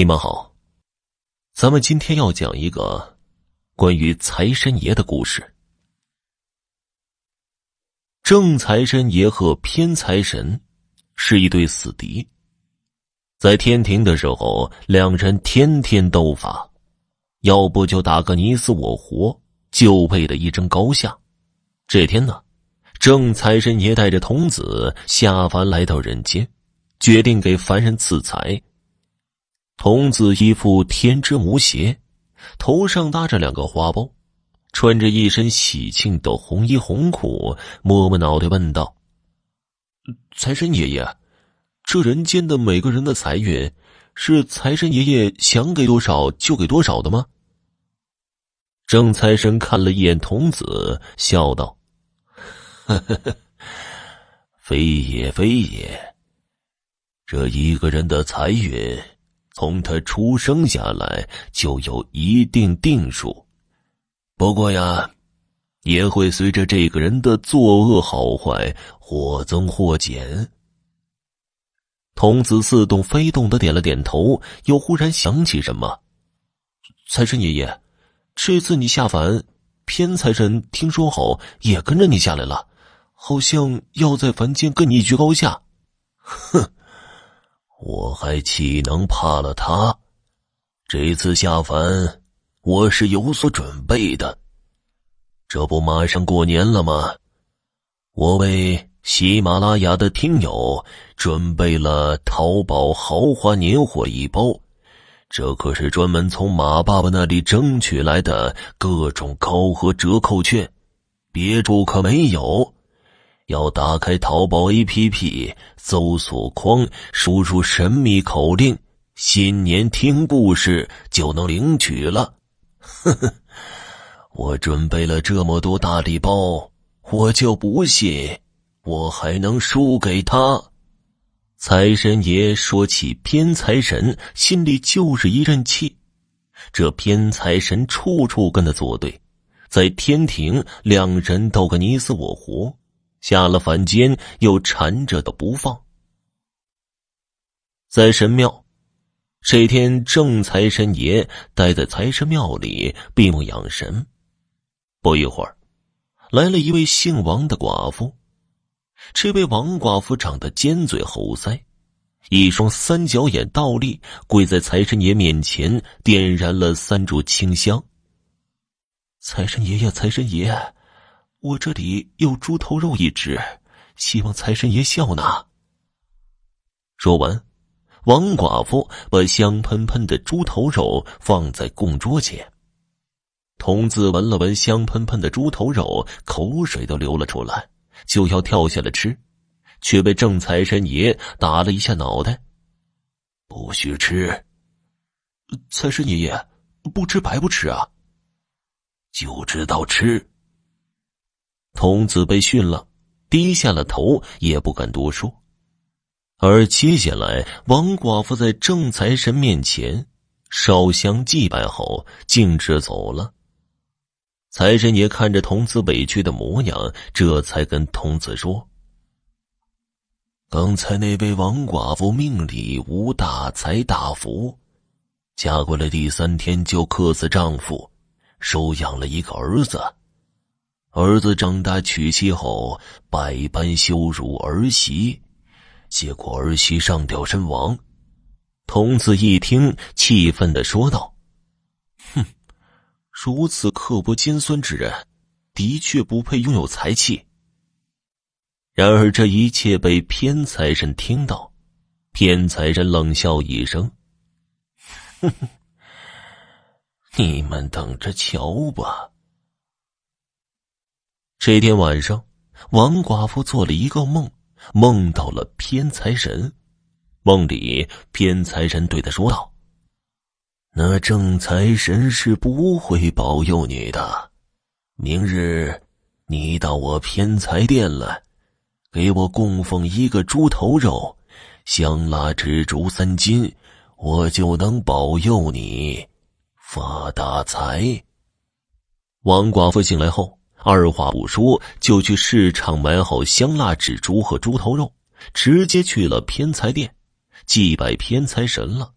你们好，咱们今天要讲一个关于财神爷的故事。正财神爷和偏财神是一对死敌，在天庭的时候，两人天天斗法，要不就打个你死我活，就为了一争高下。这天呢，正财神爷带着童子下凡来到人间，决定给凡人赐财。童子一副天之母鞋，头上搭着两个花苞，穿着一身喜庆的红衣红裤，摸摸脑袋问道：“财神爷爷，这人间的每个人的财运，是财神爷爷想给多少就给多少的吗？”正财神看了一眼童子，笑道：“呵呵呵，非也非也，这一个人的财运。”从他出生下来就有一定定数，不过呀，也会随着这个人的作恶好坏或增或减。童子似动非动的点了点头，又忽然想起什么：“财神爷爷，这次你下凡，偏财神听说后也跟着你下来了，好像要在凡间跟你一决高下。”哼。我还岂能怕了他？这次下凡，我是有所准备的。这不马上过年了吗？我为喜马拉雅的听友准备了淘宝豪华年货一包，这可是专门从马爸爸那里争取来的各种高额折扣券，别处可没有。要打开淘宝 APP 搜索框，输入神秘口令“新年听故事”就能领取了。呵呵，我准备了这么多大礼包，我就不信我还能输给他。财神爷说起偏财神，心里就是一阵气。这偏财神处处跟他作对，在天庭两人斗个你死我活。下了凡间，又缠着的不放。在神庙，这天正财神爷待在财神庙里闭目养神。不一会儿，来了一位姓王的寡妇。这位王寡妇长得尖嘴猴腮，一双三角眼倒立，跪在财神爷面前，点燃了三炷清香。财神爷爷，财神爷。我这里有猪头肉一只，希望财神爷笑纳。说完，王寡妇把香喷喷的猪头肉放在供桌前。童子闻了闻香喷喷的猪头肉，口水都流了出来，就要跳下来吃，却被正财神爷打了一下脑袋：“不许吃！财神爷爷，不吃白不吃啊！就知道吃。”童子被训了，低下了头，也不敢多说。而接下来，王寡妇在正财神面前烧香祭拜后，径直走了。财神爷看着童子委屈的模样，这才跟童子说：“刚才那位王寡妇命里无大财大福，嫁过来第三天就克死丈夫，收养了一个儿子。”儿子长大娶妻后，百般羞辱儿媳，结果儿媳上吊身亡。童子一听，气愤的说道：“哼，如此刻薄尖酸之人，的确不配拥有财气。”然而这一切被偏财神听到，偏财神冷笑一声：“哼哼，你们等着瞧吧。”这天晚上，王寡妇做了一个梦，梦到了偏财神。梦里，偏财神对他说道：“那正财神是不会保佑你的。明日，你到我偏财店来，给我供奉一个猪头肉，香蜡纸烛三斤，我就能保佑你发大财。”王寡妇醒来后。二话不说，就去市场买好香辣纸猪和猪头肉，直接去了偏财店，祭拜偏财神了。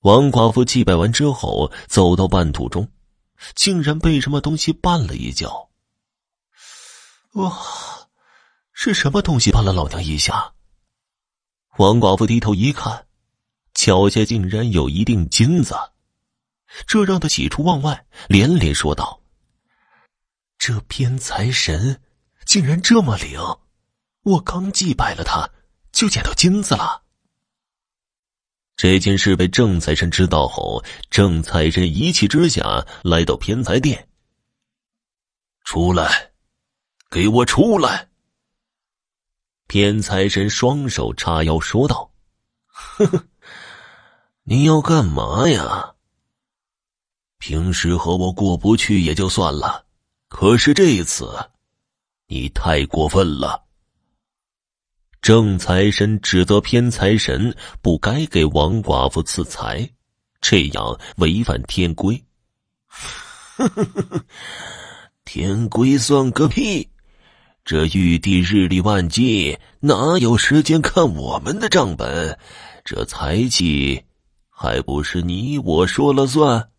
王寡妇祭拜完之后，走到半途中，竟然被什么东西绊了一跤。哇，是什么东西绊了老娘一下？王寡妇低头一看，脚下竟然有一锭金子，这让她喜出望外，连连说道：“这偏财神竟然这么灵！我刚祭拜了他，就捡到金子了。”这件事被正财神知道后，正财神一气之下来到偏财殿，出来，给我出来！偏财神双手叉腰说道：“呵呵，你要干嘛呀？平时和我过不去也就算了，可是这一次，你太过分了。”正财神指责偏财神不该给王寡妇赐财，这样违反天规。呵呵呵，天规算个屁！这玉帝日理万机，哪有时间看我们的账本？这财气还不是你我说了算？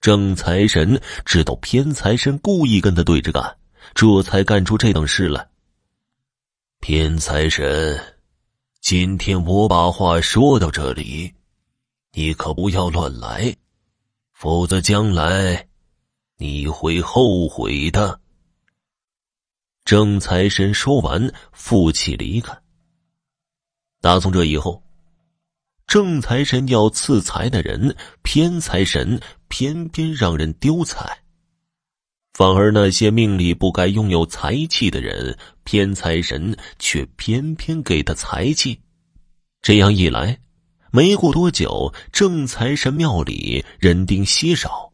正财神知道偏财神故意跟他对着干，这才干出这等事来。偏财神，今天我把话说到这里，你可不要乱来，否则将来你会后悔的。正财神说完，负气离开。打从这以后，正财神要赐财的人，偏财神偏偏让人丢财；反而那些命里不该拥有财气的人，偏财神却偏偏给他财气。这样一来，没过多久，正财神庙里人丁稀少，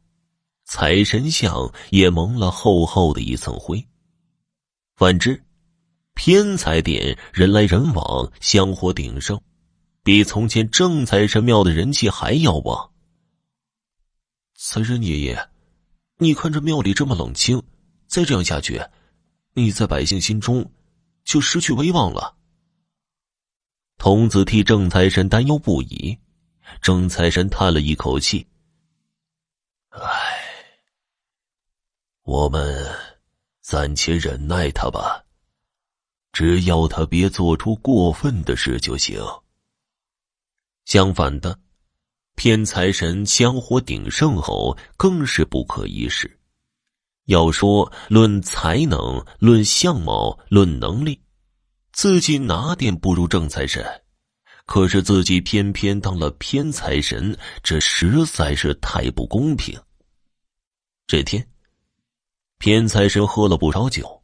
财神像也蒙了厚厚的一层灰。反之，偏财殿人来人往，香火鼎盛，比从前正财神庙的人气还要旺。财神爷爷，你看这庙里这么冷清，再这样下去，你在百姓心中就失去威望了。童子替正财神担忧不已，正财神叹了一口气：“唉，我们。”暂且忍耐他吧，只要他别做出过分的事就行。相反的，偏财神香火鼎盛后更是不可一世。要说论才能、论相貌、论能力，自己哪点不如正财神？可是自己偏偏当了偏财神，这实在是太不公平。这天。偏财神喝了不少酒，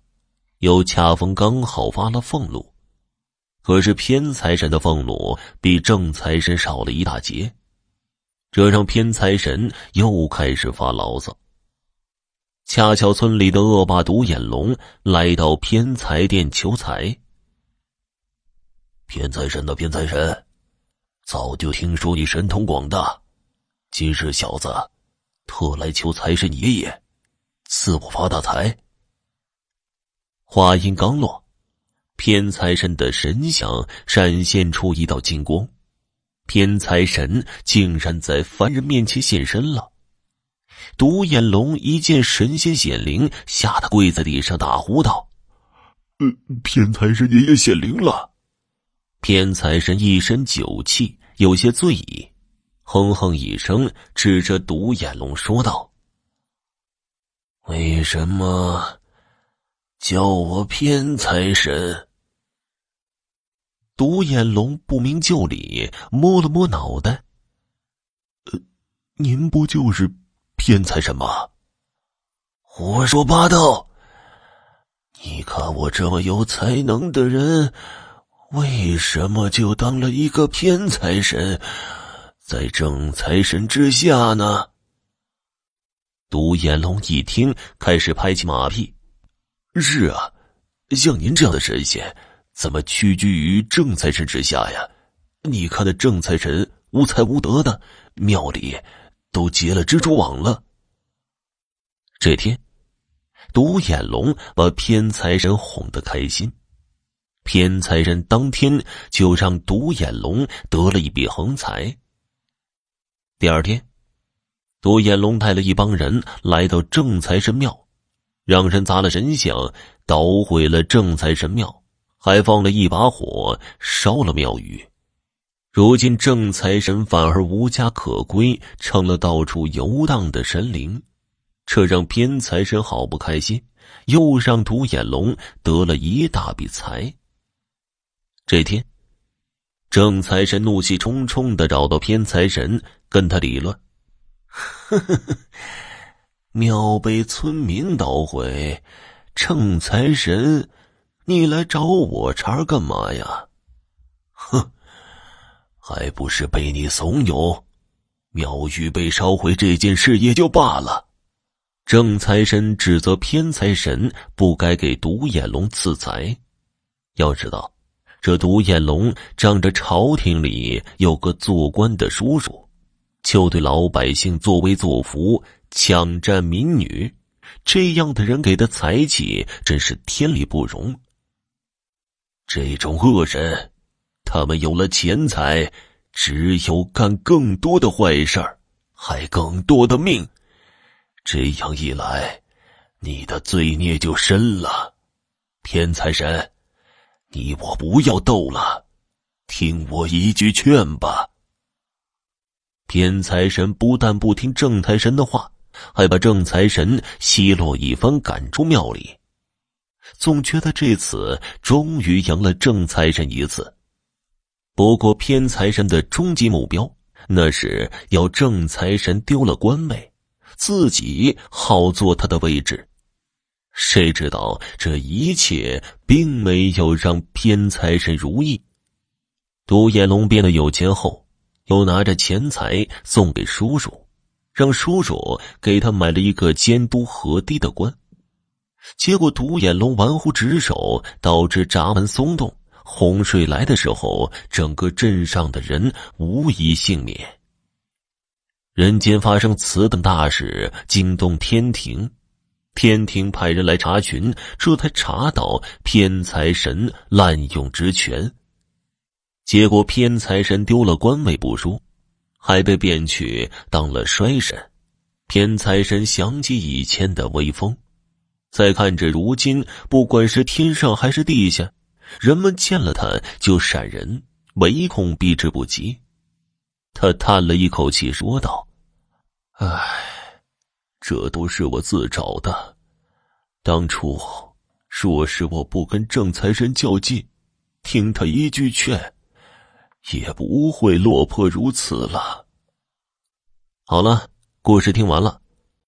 又恰逢刚好发了俸禄，可是偏财神的俸禄比正财神少了一大截，这让偏财神又开始发牢骚。恰巧村里的恶霸独眼龙来到偏财殿求财。偏财神的偏财神，早就听说你神通广大，今日小子特来求财神爷爷。赐我发大财！话音刚落，偏财神的神像闪现出一道金光，偏财神竟然在凡人面前现身了。独眼龙一见神仙显灵，吓得跪在地上大呼道：“呃，偏财神爷爷显灵了！”偏财神一身酒气，有些醉意，哼哼一声，指着独眼龙说道。为什么叫我偏财神？独眼龙不明就里，摸了摸脑袋。呃，您不就是偏财神吗？胡说八道！你看我这么有才能的人，为什么就当了一个偏财神，在正财神之下呢？独眼龙一听，开始拍起马屁：“是啊，像您这样的神仙，怎么屈居于正财神之下呀？你看那正财神无才无德的，庙里都结了蜘蛛网了。”这天，独眼龙把偏财神哄得开心，偏财神当天就让独眼龙得了一笔横财。第二天，独眼龙带了一帮人来到正财神庙，让人砸了神像，捣毁了正财神庙，还放了一把火烧了庙宇。如今正财神反而无家可归，成了到处游荡的神灵，这让偏财神好不开心，又让独眼龙得了一大笔财。这天。正财神怒气冲冲的找到偏财神，跟他理论：“，庙被村民捣毁，正财神，你来找我茬干嘛呀？哼，还不是被你怂恿，庙宇被烧毁这件事也就罢了。”正财神指责偏财神不该给独眼龙赐财，要知道。这独眼龙仗着朝廷里有个做官的叔叔，就对老百姓作威作福、抢占民女，这样的人给的财气真是天理不容。这种恶人，他们有了钱财，只有干更多的坏事儿，害更多的命。这样一来，你的罪孽就深了，偏财神。你我不要斗了，听我一句劝吧。偏财神不但不听正财神的话，还把正财神奚落一番，赶出庙里。总觉得这次终于赢了正财神一次。不过偏财神的终极目标，那是要正财神丢了官位，自己好坐他的位置。谁知道这一切并没有让偏财神如意。独眼龙变得有钱后，又拿着钱财送给叔叔，让叔叔给他买了一个监督河堤的官。结果独眼龙玩忽职守，导致闸门松动，洪水来的时候，整个镇上的人无一幸免。人间发生此等大事，惊动天庭。天庭派人来查询，这才查到偏财神滥用职权。结果偏财神丢了官位不说，还被贬去当了衰神。偏财神想起以前的威风，再看这如今，不管是天上还是地下，人们见了他就闪人，唯恐避之不及。他叹了一口气，说道：“唉。”这都是我自找的。当初若是我不跟正财神较劲，听他一句劝，也不会落魄如此了。好了，故事听完了。